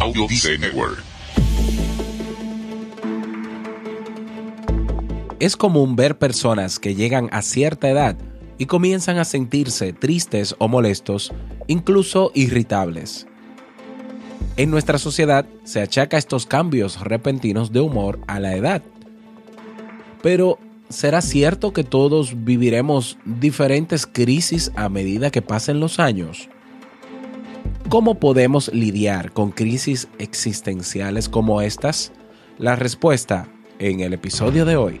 Audio Network. Es común ver personas que llegan a cierta edad y comienzan a sentirse tristes o molestos, incluso irritables. En nuestra sociedad se achaca estos cambios repentinos de humor a la edad. Pero, ¿será cierto que todos viviremos diferentes crisis a medida que pasen los años? ¿Cómo podemos lidiar con crisis existenciales como estas? La respuesta en el episodio de hoy.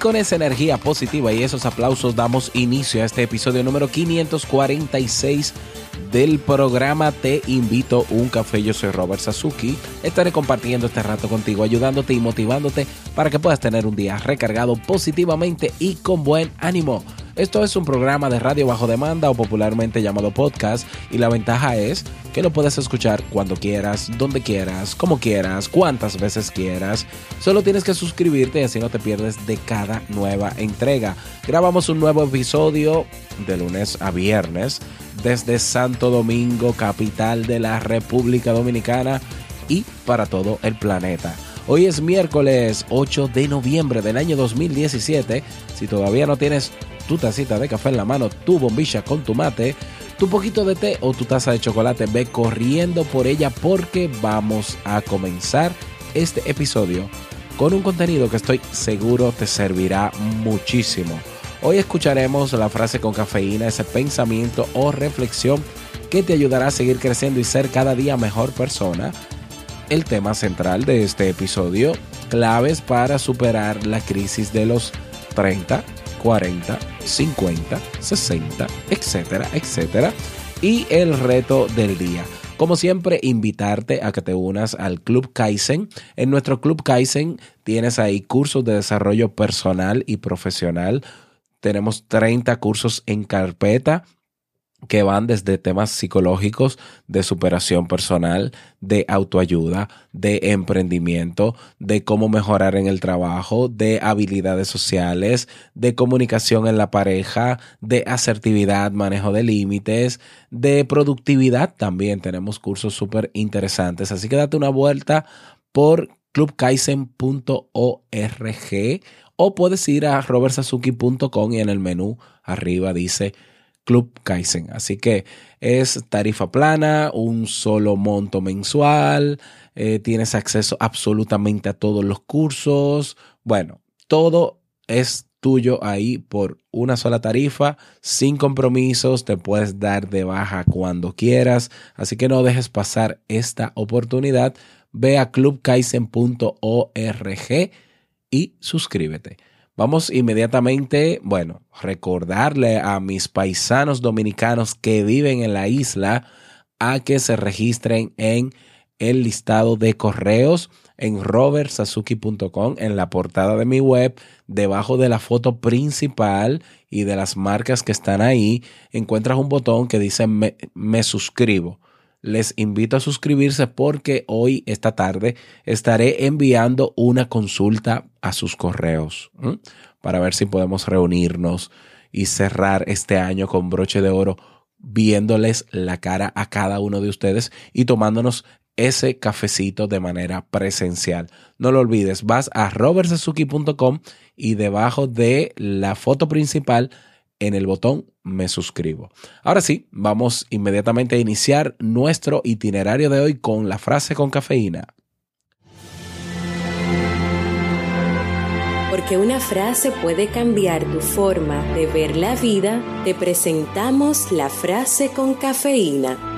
Con esa energía positiva y esos aplausos damos inicio a este episodio número 546 del programa Te invito un café. Yo soy Robert Sasuki. Estaré compartiendo este rato contigo, ayudándote y motivándote para que puedas tener un día recargado positivamente y con buen ánimo. Esto es un programa de radio bajo demanda o popularmente llamado podcast y la ventaja es que lo puedes escuchar cuando quieras, donde quieras, como quieras, cuantas veces quieras. Solo tienes que suscribirte y así no te pierdes de cada nueva entrega. Grabamos un nuevo episodio de lunes a viernes desde Santo Domingo, capital de la República Dominicana y para todo el planeta. Hoy es miércoles 8 de noviembre del año 2017. Si todavía no tienes tu tacita de café en la mano, tu bombilla con tu mate, tu poquito de té o tu taza de chocolate, ve corriendo por ella porque vamos a comenzar este episodio con un contenido que estoy seguro te servirá muchísimo. Hoy escucharemos la frase con cafeína, ese pensamiento o reflexión que te ayudará a seguir creciendo y ser cada día mejor persona. El tema central de este episodio, claves para superar la crisis de los 30, 40, 50, 60, etcétera, etcétera. Y el reto del día. Como siempre, invitarte a que te unas al Club Kaizen. En nuestro Club Kaizen tienes ahí cursos de desarrollo personal y profesional. Tenemos 30 cursos en carpeta que van desde temas psicológicos, de superación personal, de autoayuda, de emprendimiento, de cómo mejorar en el trabajo, de habilidades sociales, de comunicación en la pareja, de asertividad, manejo de límites, de productividad también. Tenemos cursos súper interesantes. Así que date una vuelta por clubkaisen.org o puedes ir a robertsazuki.com y en el menú arriba dice Club Kaizen. Así que es tarifa plana, un solo monto mensual, eh, tienes acceso absolutamente a todos los cursos. Bueno, todo es tuyo ahí por una sola tarifa, sin compromisos, te puedes dar de baja cuando quieras, así que no dejes pasar esta oportunidad. Ve a clubkaisen.org y suscríbete. Vamos inmediatamente, bueno, recordarle a mis paisanos dominicanos que viven en la isla a que se registren en el listado de correos en robertsazuki.com en la portada de mi web, debajo de la foto principal y de las marcas que están ahí, encuentras un botón que dice me, me suscribo les invito a suscribirse porque hoy, esta tarde, estaré enviando una consulta a sus correos para ver si podemos reunirnos y cerrar este año con broche de oro viéndoles la cara a cada uno de ustedes y tomándonos ese cafecito de manera presencial. No lo olvides, vas a robertsazuki.com y debajo de la foto principal en el botón me suscribo. Ahora sí, vamos inmediatamente a iniciar nuestro itinerario de hoy con la frase con cafeína. Porque una frase puede cambiar tu forma de ver la vida, te presentamos la frase con cafeína.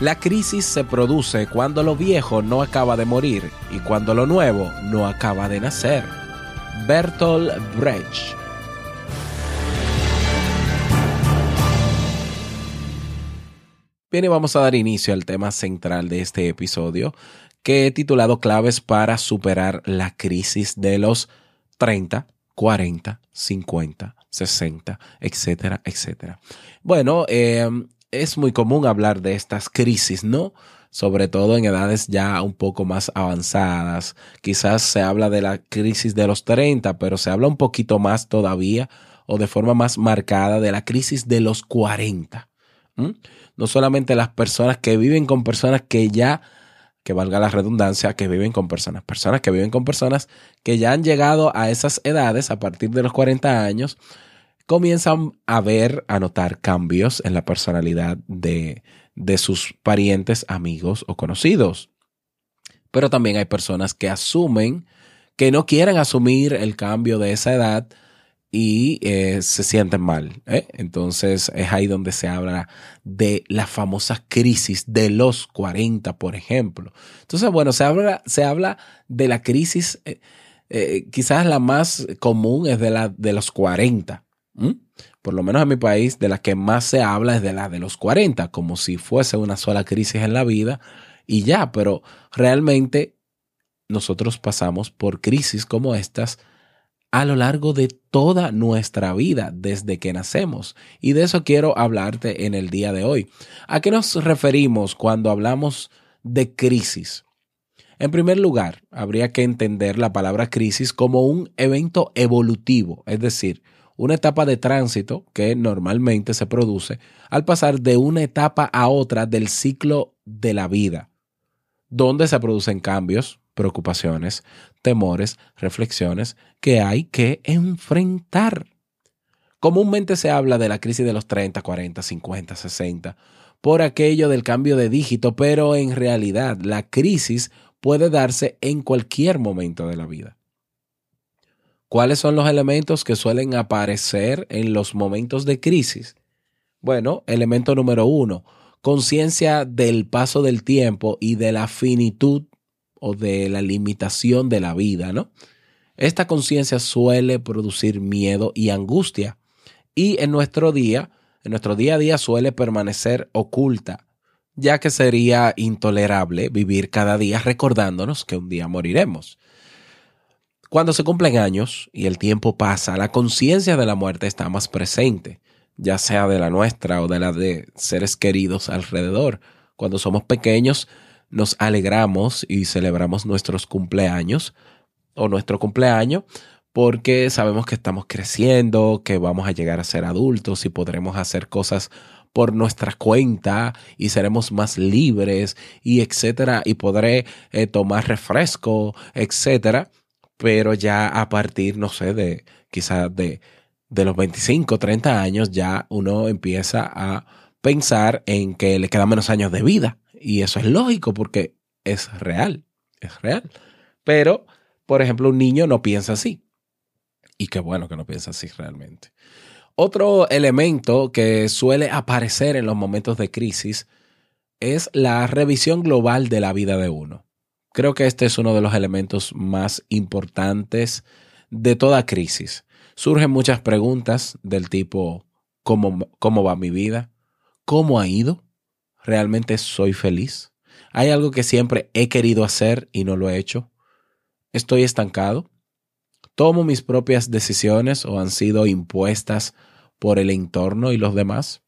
La crisis se produce cuando lo viejo no acaba de morir y cuando lo nuevo no acaba de nacer. Bertolt Brecht Bien, y vamos a dar inicio al tema central de este episodio, que he titulado Claves para superar la crisis de los 30, 40, 50, 60, etcétera, etcétera. Bueno, eh, es muy común hablar de estas crisis, ¿no? Sobre todo en edades ya un poco más avanzadas. Quizás se habla de la crisis de los 30, pero se habla un poquito más todavía o de forma más marcada de la crisis de los 40 no solamente las personas que viven con personas que ya, que valga la redundancia, que viven con personas, personas que viven con personas que ya han llegado a esas edades a partir de los 40 años, comienzan a ver, a notar cambios en la personalidad de, de sus parientes, amigos o conocidos. Pero también hay personas que asumen que no quieren asumir el cambio de esa edad y eh, se sienten mal. ¿eh? Entonces es ahí donde se habla de la famosa crisis de los 40, por ejemplo. Entonces, bueno, se habla, se habla de la crisis, eh, quizás la más común es de la de los 40. Por lo menos en mi país, de la que más se habla es de la de los 40, como si fuese una sola crisis en la vida y ya, pero realmente nosotros pasamos por crisis como estas a lo largo de toda nuestra vida desde que nacemos. Y de eso quiero hablarte en el día de hoy. ¿A qué nos referimos cuando hablamos de crisis? En primer lugar, habría que entender la palabra crisis como un evento evolutivo, es decir, una etapa de tránsito que normalmente se produce al pasar de una etapa a otra del ciclo de la vida, donde se producen cambios, preocupaciones, temores, reflexiones que hay que enfrentar. Comúnmente se habla de la crisis de los 30, 40, 50, 60 por aquello del cambio de dígito, pero en realidad la crisis puede darse en cualquier momento de la vida. ¿Cuáles son los elementos que suelen aparecer en los momentos de crisis? Bueno, elemento número uno, conciencia del paso del tiempo y de la finitud o de la limitación de la vida, ¿no? Esta conciencia suele producir miedo y angustia y en nuestro día, en nuestro día a día suele permanecer oculta, ya que sería intolerable vivir cada día recordándonos que un día moriremos. Cuando se cumplen años y el tiempo pasa, la conciencia de la muerte está más presente, ya sea de la nuestra o de la de seres queridos alrededor. Cuando somos pequeños, nos alegramos y celebramos nuestros cumpleaños o nuestro cumpleaños porque sabemos que estamos creciendo, que vamos a llegar a ser adultos y podremos hacer cosas por nuestra cuenta y seremos más libres y etcétera y podré eh, tomar refresco, etcétera, pero ya a partir, no sé, de quizás de, de los 25, 30 años ya uno empieza a pensar en que le quedan menos años de vida y eso es lógico porque es real, es real. Pero, por ejemplo, un niño no piensa así. Y qué bueno que no piensa así realmente. Otro elemento que suele aparecer en los momentos de crisis es la revisión global de la vida de uno. Creo que este es uno de los elementos más importantes de toda crisis. Surgen muchas preguntas del tipo, ¿cómo, cómo va mi vida? ¿Cómo ha ido? ¿Realmente soy feliz? ¿Hay algo que siempre he querido hacer y no lo he hecho? ¿Estoy estancado? ¿Tomo mis propias decisiones o han sido impuestas por el entorno y los demás?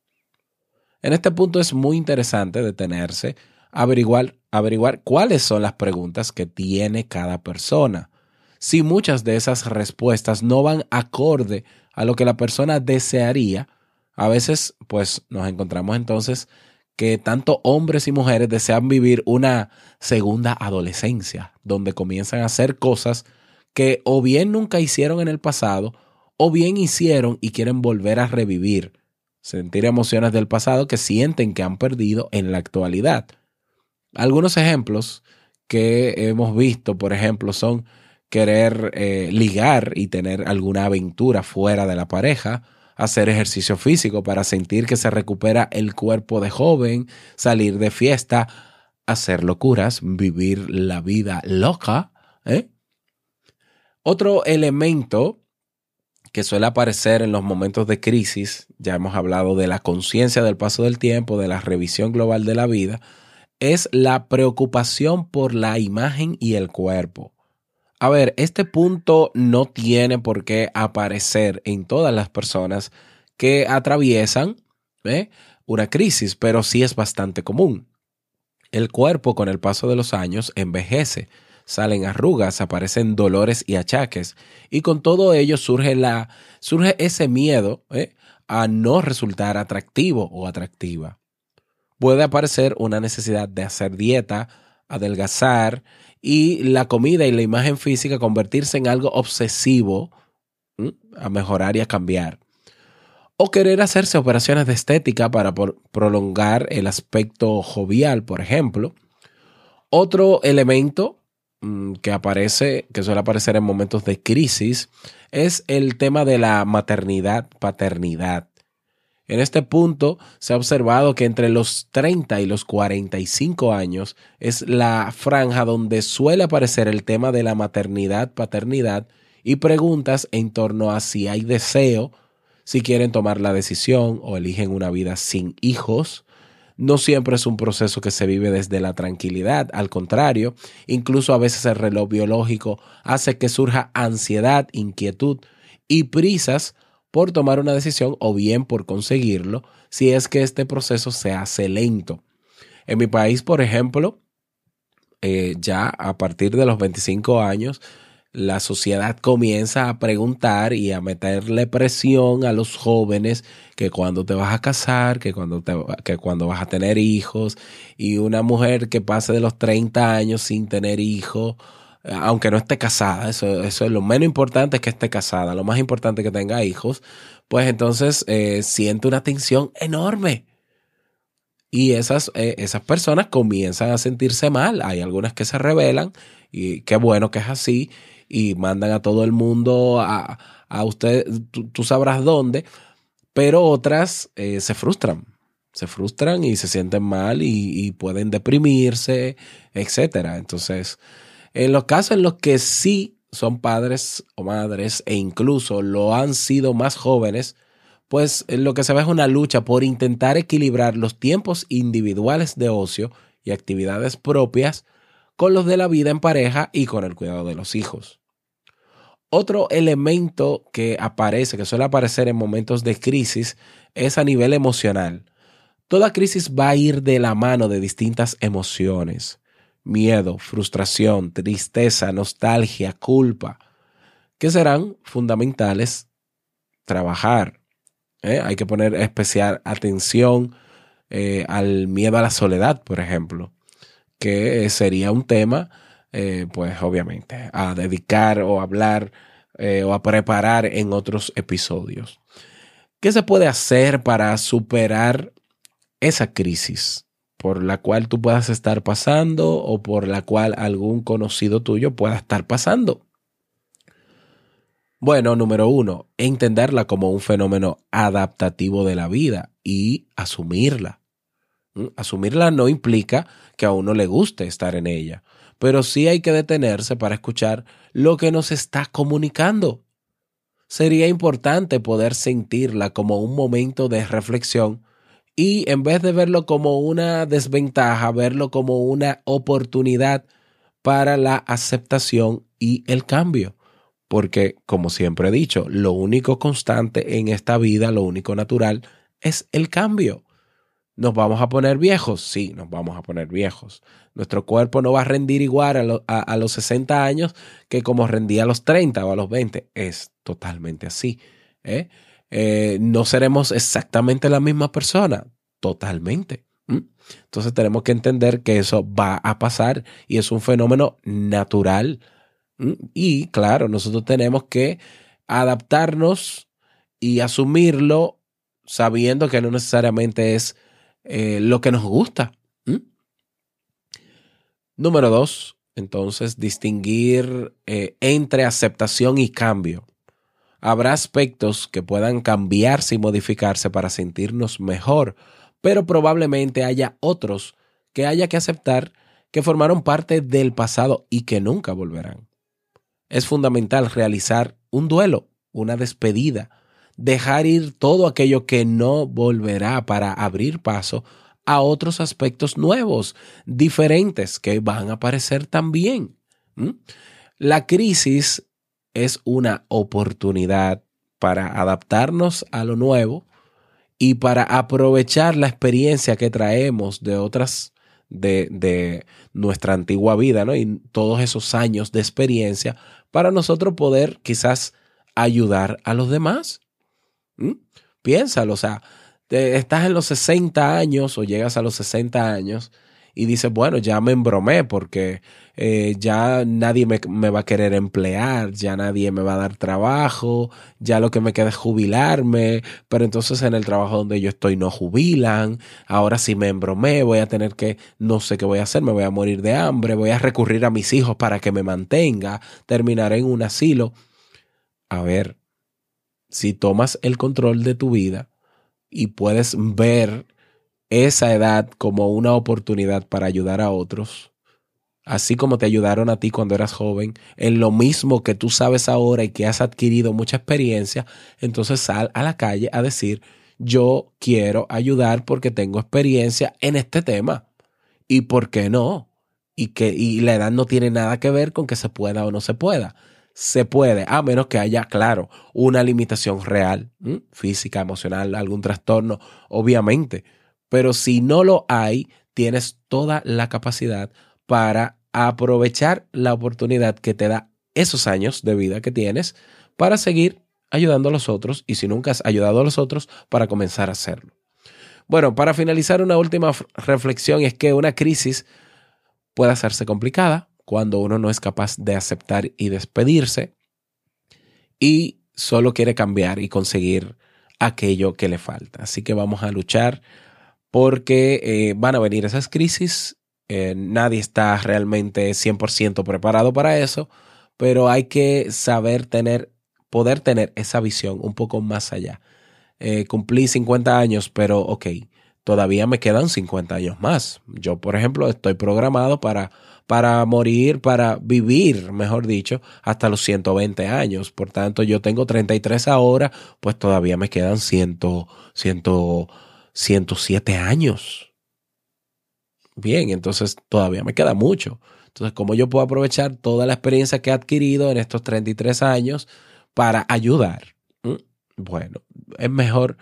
En este punto es muy interesante detenerse, averiguar, averiguar cuáles son las preguntas que tiene cada persona. Si muchas de esas respuestas no van acorde a lo que la persona desearía, a veces pues nos encontramos entonces que tanto hombres y mujeres desean vivir una segunda adolescencia, donde comienzan a hacer cosas que o bien nunca hicieron en el pasado, o bien hicieron y quieren volver a revivir sentir emociones del pasado que sienten que han perdido en la actualidad. Algunos ejemplos que hemos visto, por ejemplo, son querer eh, ligar y tener alguna aventura fuera de la pareja, hacer ejercicio físico para sentir que se recupera el cuerpo de joven, salir de fiesta, hacer locuras, vivir la vida loca. ¿eh? Otro elemento que suele aparecer en los momentos de crisis, ya hemos hablado de la conciencia del paso del tiempo, de la revisión global de la vida, es la preocupación por la imagen y el cuerpo. A ver, este punto no tiene por qué aparecer en todas las personas que atraviesan una crisis, pero sí es bastante común. El cuerpo con el paso de los años envejece salen arrugas, aparecen dolores y achaques. Y con todo ello surge, la, surge ese miedo ¿eh? a no resultar atractivo o atractiva. Puede aparecer una necesidad de hacer dieta, adelgazar y la comida y la imagen física convertirse en algo obsesivo a mejorar y a cambiar. O querer hacerse operaciones de estética para prolongar el aspecto jovial, por ejemplo. Otro elemento que aparece, que suele aparecer en momentos de crisis, es el tema de la maternidad, paternidad. En este punto se ha observado que entre los 30 y los 45 años es la franja donde suele aparecer el tema de la maternidad, paternidad y preguntas en torno a si hay deseo, si quieren tomar la decisión o eligen una vida sin hijos, no siempre es un proceso que se vive desde la tranquilidad, al contrario, incluso a veces el reloj biológico hace que surja ansiedad, inquietud y prisas por tomar una decisión o bien por conseguirlo si es que este proceso se hace lento. En mi país, por ejemplo, eh, ya a partir de los 25 años, la sociedad comienza a preguntar y a meterle presión a los jóvenes que cuando te vas a casar, que cuando, te, que cuando vas a tener hijos, y una mujer que pase de los 30 años sin tener hijos, aunque no esté casada, eso, es lo menos importante es que esté casada, lo más importante es que tenga hijos, pues entonces eh, siente una tensión enorme. Y esas, eh, esas personas comienzan a sentirse mal. Hay algunas que se rebelan y qué bueno que es así y mandan a todo el mundo a, a usted, tú, sabrás dónde, pero otras eh, se frustran, se frustran y se sienten mal y, pueden deprimirse, etcétera. Entonces, en los casos en los que sí son padres o madres e incluso lo han sido más jóvenes, pues lo que se ve es una lucha por intentar equilibrar los tiempos individuales de ocio y actividades propias con los de la vida en pareja y con el cuidado de los hijos. Otro elemento que aparece, que suele aparecer en momentos de crisis, es a nivel emocional. Toda crisis va a ir de la mano de distintas emociones. Miedo, frustración, tristeza, nostalgia, culpa, que serán fundamentales trabajar. ¿eh? Hay que poner especial atención eh, al miedo a la soledad, por ejemplo, que sería un tema eh, pues obviamente, a dedicar o hablar o a preparar en otros episodios. ¿Qué se puede hacer para superar esa crisis por la cual tú puedas estar pasando o por la cual algún conocido tuyo pueda estar pasando? Bueno, número uno, entenderla como un fenómeno adaptativo de la vida y asumirla. ¿Mm? Asumirla no implica que a uno le guste estar en ella pero sí hay que detenerse para escuchar lo que nos está comunicando. Sería importante poder sentirla como un momento de reflexión y en vez de verlo como una desventaja, verlo como una oportunidad para la aceptación y el cambio. Porque, como siempre he dicho, lo único constante en esta vida, lo único natural, es el cambio. ¿Nos vamos a poner viejos? Sí, nos vamos a poner viejos. Nuestro cuerpo no va a rendir igual a, los 60 años que como rendía a los 30 o a los 20. Es totalmente así. ¿eh? Eh, no seremos exactamente la misma persona. Totalmente. Entonces tenemos que entender que eso va a pasar y es un fenómeno natural. Y claro, nosotros tenemos que adaptarnos y asumirlo sabiendo que no necesariamente es eh, lo que nos gusta. Número dos, entonces, distinguir eh, entre aceptación y cambio. Habrá aspectos que puedan cambiarse y modificarse para sentirnos mejor, pero probablemente haya otros que haya que aceptar que formaron parte del pasado y que nunca volverán. Es fundamental realizar un duelo, una despedida, dejar ir todo aquello que no volverá para abrir paso a otros aspectos nuevos, diferentes, que van a aparecer también. La crisis es una oportunidad para adaptarnos a lo nuevo y para aprovechar la experiencia que traemos de otras, de, de nuestra antigua vida, ¿no? Y todos esos años de experiencia para nosotros poder quizás ayudar a los demás. Piénsalo, o sea, estás en los 60 años o llegas a los 60 años y dices, bueno, ya me embromé porque eh, ya nadie me, me, va a querer emplear, ya nadie me va a dar trabajo, ya lo que me queda es jubilarme, pero entonces en el trabajo donde yo estoy no jubilan, ahora sí me embromé, voy a tener que, no sé qué voy a hacer, me voy a morir de hambre, voy a recurrir a mis hijos para que me mantenga, terminaré en un asilo. A ver, si tomas el control de tu vida, y puedes ver esa edad como una oportunidad para ayudar a otros, así como te ayudaron a ti cuando eras joven, en lo mismo que tú sabes ahora y que has adquirido mucha experiencia, entonces sal a la calle a decir, yo quiero ayudar porque tengo experiencia en este tema. ¿Y por qué no? Y que y la edad no tiene nada que ver con que se pueda o no se pueda se puede, a menos que haya, claro, una limitación real, física, emocional, algún trastorno, obviamente. Pero si no lo hay, tienes toda la capacidad para aprovechar la oportunidad que te da esos años de vida que tienes para seguir ayudando a los otros y si nunca has ayudado a los otros, para comenzar a hacerlo. Bueno, para finalizar, una última reflexión es que una crisis puede hacerse complicada, cuando uno no es capaz de aceptar y despedirse y solo quiere cambiar y conseguir aquello que le falta. Así que vamos a luchar porque eh, van a venir esas crisis. Eh, nadie está realmente 100% preparado para eso, pero hay que saber tener, poder tener esa visión un poco más allá. Eh, cumplí 50 años, pero ok, todavía me quedan 50 años más. Yo, por ejemplo, estoy programado para para morir, para vivir, mejor dicho, hasta los 120 años. Por tanto, yo tengo 33 ahora, pues todavía me quedan 100, 100, 107 años. Bien, entonces todavía me queda mucho. Entonces, ¿cómo yo puedo aprovechar toda la experiencia que he adquirido en estos 33 años para ayudar? ¿Mm? Bueno, es mejor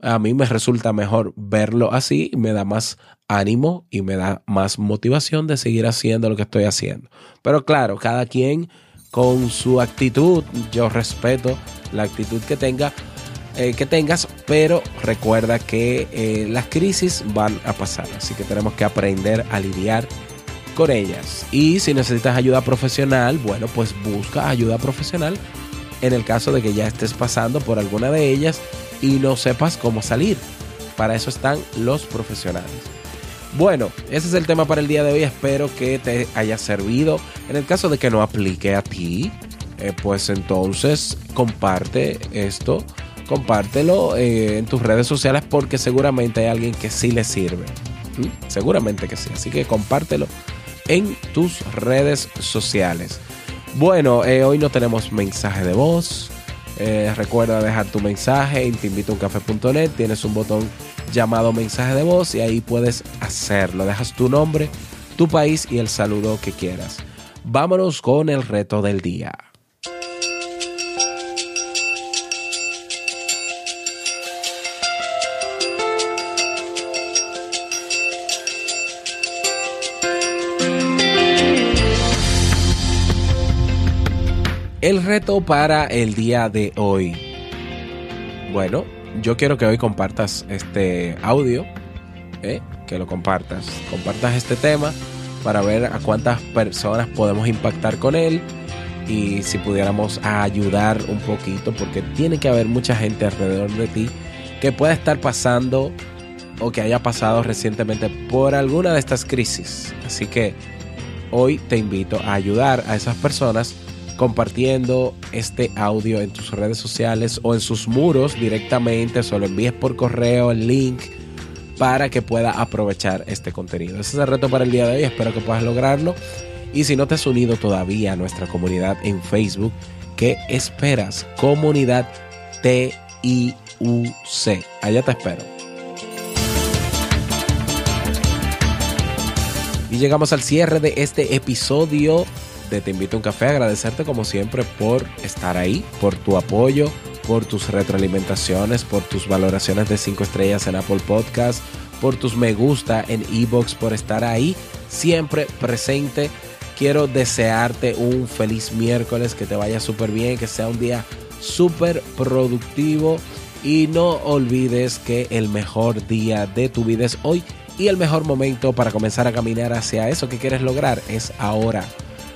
a mí me resulta mejor verlo así, me da más ánimo y me da más motivación de seguir haciendo lo que estoy haciendo. Pero claro, cada quien con su actitud, yo respeto la actitud que tenga, eh, que tengas, pero recuerda que eh, las crisis van a pasar, así que tenemos que aprender a lidiar con ellas. Y si necesitas ayuda profesional, bueno, pues busca ayuda profesional en el caso de que ya estés pasando por alguna de ellas y no sepas cómo salir. Para eso están los profesionales. Bueno, ese es el tema para el día de hoy. Espero que te haya servido. En el caso de que no aplique a ti, eh, pues entonces comparte esto, compártelo eh, en tus redes sociales porque seguramente hay alguien que sí le sirve. ¿Mm? Seguramente que sí. Así que compártelo en tus redes sociales. Bueno, eh, hoy no tenemos mensaje de voz. Eh, recuerda dejar tu mensaje en teinvitouncafé.net. Tienes un botón llamado mensaje de voz y ahí puedes hacerlo. Dejas tu nombre, tu país y el saludo que quieras. Vámonos con el reto del día. El reto para el día de hoy. Bueno, yo quiero que hoy compartas este audio, ¿eh? que lo compartas, compartas este tema para ver a cuántas personas podemos impactar con él y si pudiéramos ayudar un poquito, porque tiene que haber mucha gente alrededor de ti que pueda estar pasando o que haya pasado recientemente por alguna de estas crisis. Así que hoy te invito a ayudar a esas personas compartiendo este audio en tus redes sociales o en sus muros directamente, o lo envíes por correo el link para que pueda aprovechar este contenido. Ese es el reto para el día de hoy, espero que puedas lograrlo. Y si no te has unido todavía a nuestra comunidad en Facebook, ¿qué esperas? Comunidad TIUC. Allá te espero. Y llegamos al cierre de este episodio Te invito a un café. Agradecerte como siempre por estar ahí, por tu apoyo, por tus retroalimentaciones, por tus valoraciones de 5 estrellas en Apple Podcast, por tus me gusta en Ebox, por estar ahí siempre presente. Quiero desearte un feliz miércoles, que te vaya súper bien, que sea un día súper productivo y no olvides que el mejor día de tu vida es hoy y el mejor momento para comenzar a caminar hacia eso que quieres lograr es ahora.